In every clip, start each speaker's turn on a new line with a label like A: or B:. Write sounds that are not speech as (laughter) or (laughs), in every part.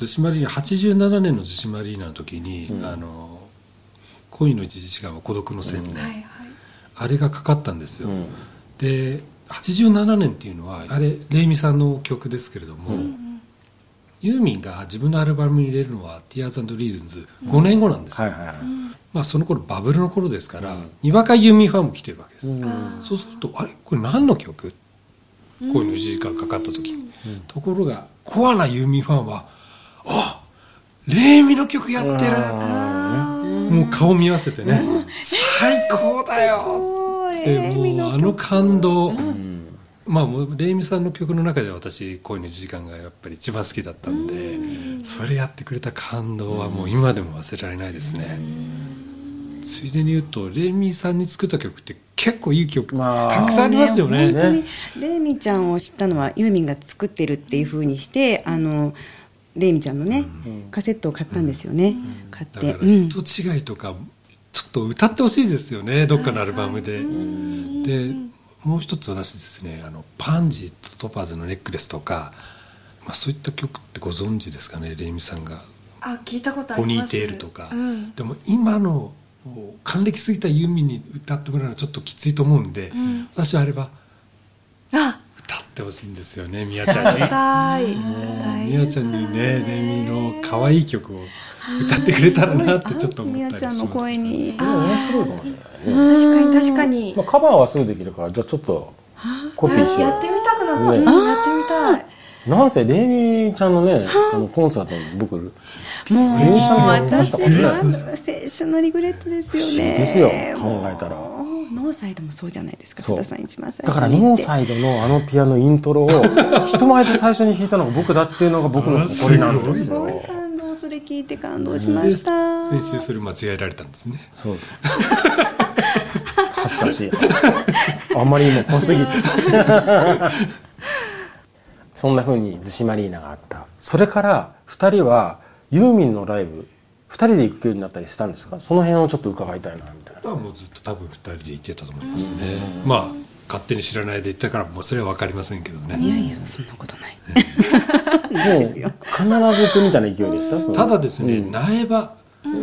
A: 逗子マリーナ87年の逗子マリーナの時に、うん、あの恋の一時間は孤独の千年、うんはいはい、あれがかかったんですよ、うん、で87年っていうのはあれレイミさんの曲ですけれども、ユーミンが自分のアルバムに入れるのは「Tears&Reasons」5年後なんですよ、はいはいはい。まあ、その頃バブルの頃ですから、にわかユーミンファンも来てるわけです、そうするとあれこれ何の曲？恋の1時間かかった時、ところがコアなユーミンファンはあレイミの曲やってる。もう顔見合わせてね、最高だよ。ってもうあの感動、まあ、レイミさんの曲の中で私恋の1時間がやっぱり一番好きだったんでそれやってくれた感動はもう今でも忘れられないですね。ついでに言うとレイミさんに作った曲って結構いい曲、まあ、たくさんありますよね。
B: ね本当に。レイミちゃんを知ったのはユーミンが作ってるっていうふうにしてあのレイミちゃんのね、うん、カセットを買ったんですよね、うん、買って。だから
A: 人違いとか、ちょっと歌ってほしいですよねどっかのアルバムで、でもう一つ私ですねあのパンジーとトパーズのネックレスとか、まあ、そういった曲ってご存知ですかねレイミさんが。
C: あ聞いたことあ
A: ります。ポニーテールとか、うん、でも今の還暦すぎたユーミンに歌ってもらうのはちょっときついと思うんで、うん、私はあればあ歌ってほしいんですよねみやちゃんに。みやちゃんにねレミの可愛い曲を歌ってくれたらなってちょっと思ったりします、ね、みやちゃんの声に。
C: 面白いかもしれないね。確かに確かに、
D: まあ、カバーはすぐできるからじゃあちょっとコピーしよう。
C: やってみたくなった、ね、やってみたい。
D: なんせレイミちゃんのねあ。のコンサートに僕もう
B: 私は青春のリグレットですよね。
D: ですよ考えたら
B: ノーサイドもそうじゃないですかさん一番
D: 最初だからノーサイドのあのピアノイントロを (laughs) 人前で最初に弾いたのが僕だっていうのが僕の誇りなんですよ。すごい。
B: 感動それ聞いて感動しました。
A: 先週それ間違えられたんですね。
D: そうです。(laughs) 恥ずかしい。あんまり今濃すぎて。そんなふうに逗子マリーナがあった。それから2人はユーミンのライブ2人で行くようになったりしたんですか？その辺をちょっと伺いたいなみたいな。
A: もうずっと多分2人で行ってたと思いますね。まあ勝手に知らないで言ったからもうそれは分かりませんけどね。
B: いやいやそんなことない、(laughs)
D: もう必ず行くみたいな勢いでした
A: ただですね、うん、苗場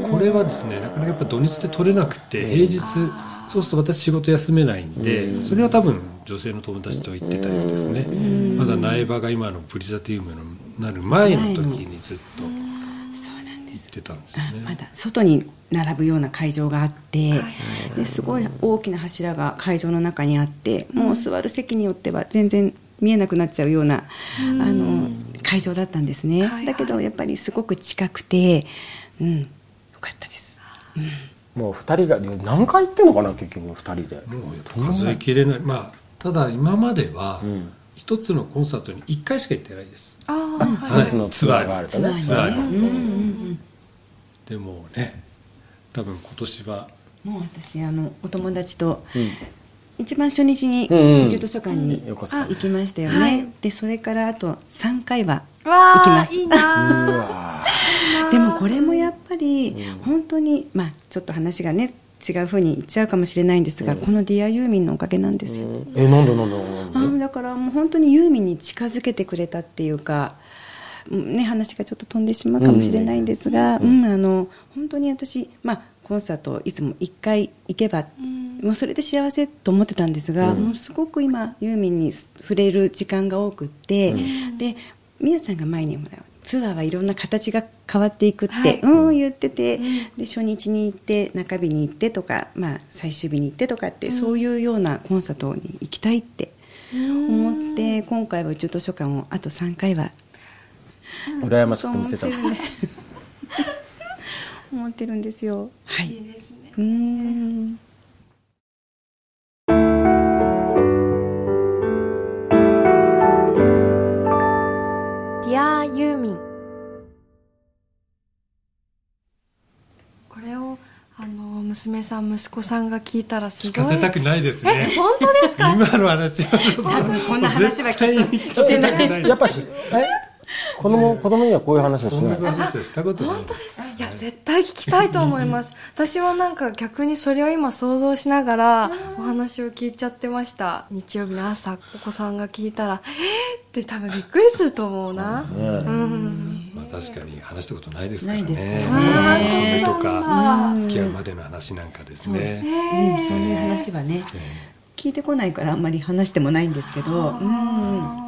A: これはですねなかなかやっぱ土日で取れなくて平日そうすると私仕事休めないんで、それは多分女性の友達と行ってたようですね、まだ苗場が今のプリザティウムになる前の時にずっと行ってたんですよね。
B: まだ外に並ぶような会場があって、ですごい大きな柱が会場の中にあってもう座る席によっては全然見えなくなっちゃうような、あの会場だったんですね、だけどやっぱりすごく近くてうんよかったです、うん。
D: もう2人が何回行ってんのかな結局2人で。
A: もう数えきれない。まあただ今までは一つのコンサートに1回しか行ってないです。あ
D: あ、はい、一つのツアーがあるとね。ツアー
A: にでもね多分今年は。
B: もう私あのお友達と、一番初日に中途書館に行きましたよね、はい、でそれからあと3回は行きます。いいでもこれもやっぱり本当にまあちょっと話がね違うふうに言っちゃうかもしれないんですが、うん、この「ディアユーミンのおかげなんですよ、うん、
D: えなんでなんで
B: なんでだからもう本当にユーミンに近づけてくれたっていうかね話がちょっと飛んでしまうかもしれないんですが、うん、うん、あの本当に私まあコンサートいつも1回行けば、もうそれで幸せと思ってたんですが、もうすごく今ユーミンに触れる時間が多くって、でみやさんが前にもらうツアーはいろんな形が変わっていくって、はい、うん言ってて、で初日に行って中日に行ってとか、まあ、最終日に行ってとかって、うん、そういうようなコンサートに行きたいって思って、今回は宇宙図書館をあと3回は
D: 羨ましくて見せちゃった。(laughs)
B: 思ってるんですよ。
C: はい。いいですね。う
B: ん。
C: ユーミンこれをあの娘さん息子さんが聞いたらす
A: ごい。(laughs) 聞かせたくないですね
C: 本当ですか？
A: 今の話
B: はこんな話はしてない。
D: やっぱしえ？(laughs) 子供、子供にはこういう話をしない。
A: 話したこと
C: ない。本当です。いや、絶対聞きたいと思います。私はなんか逆にそれを今想像しながらお話を聞いちゃってました。日曜日の朝、お子さんが聞いたら、えー？って多分びっくりすると思うな。うん。
A: 確かに話したことないですからね。
B: ないです
A: ね。とか付き合うまでの話なんかですね。
B: うん、そういう話はね、聞いてこないからあんまり話してもないんですけど、うん、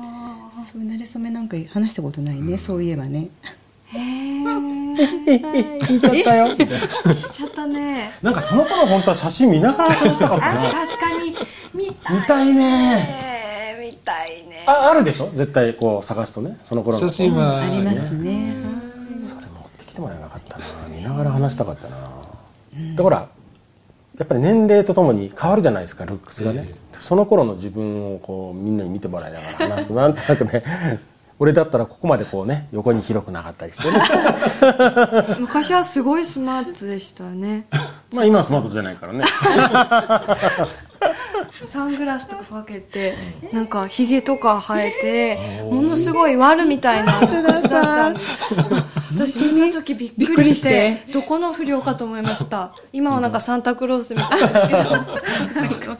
B: そういう慣れ初めなんか話したことないね、そういえばね。
C: へえ (laughs)
D: 聞いちゃったよ。(laughs)
C: 来ちゃったね。
D: なんかその頃本当は写真見ながら話したかった
C: あ
D: な
C: 確かに。見たい
D: 見たいね。
C: ね (laughs) 見たいね。
D: ああるでしょ？絶対こう探すとね。その頃の。
A: 写真は
B: ありますね。
D: それ持ってきてもらえなかったな。見ながら話したかったな、でほらやっぱり年齢とともに変わるじゃないですかルックスがね、
A: え
D: その頃の自分をこうみんなに見てもらいながら話す。となんとなくね俺だったらここまでこうね横に広くなかったりしてね。(laughs)
C: 昔はすごいスマートでしたね。(laughs)
D: まあ今はスマートじゃないからね。(laughs)
C: サングラスとかかけてなんかひげとか生えてものすごい悪みたいな年だった。んです私見た時びっくりしてどこの不良かと思いました。今はなんかサンタクロースみたいですけど (laughs)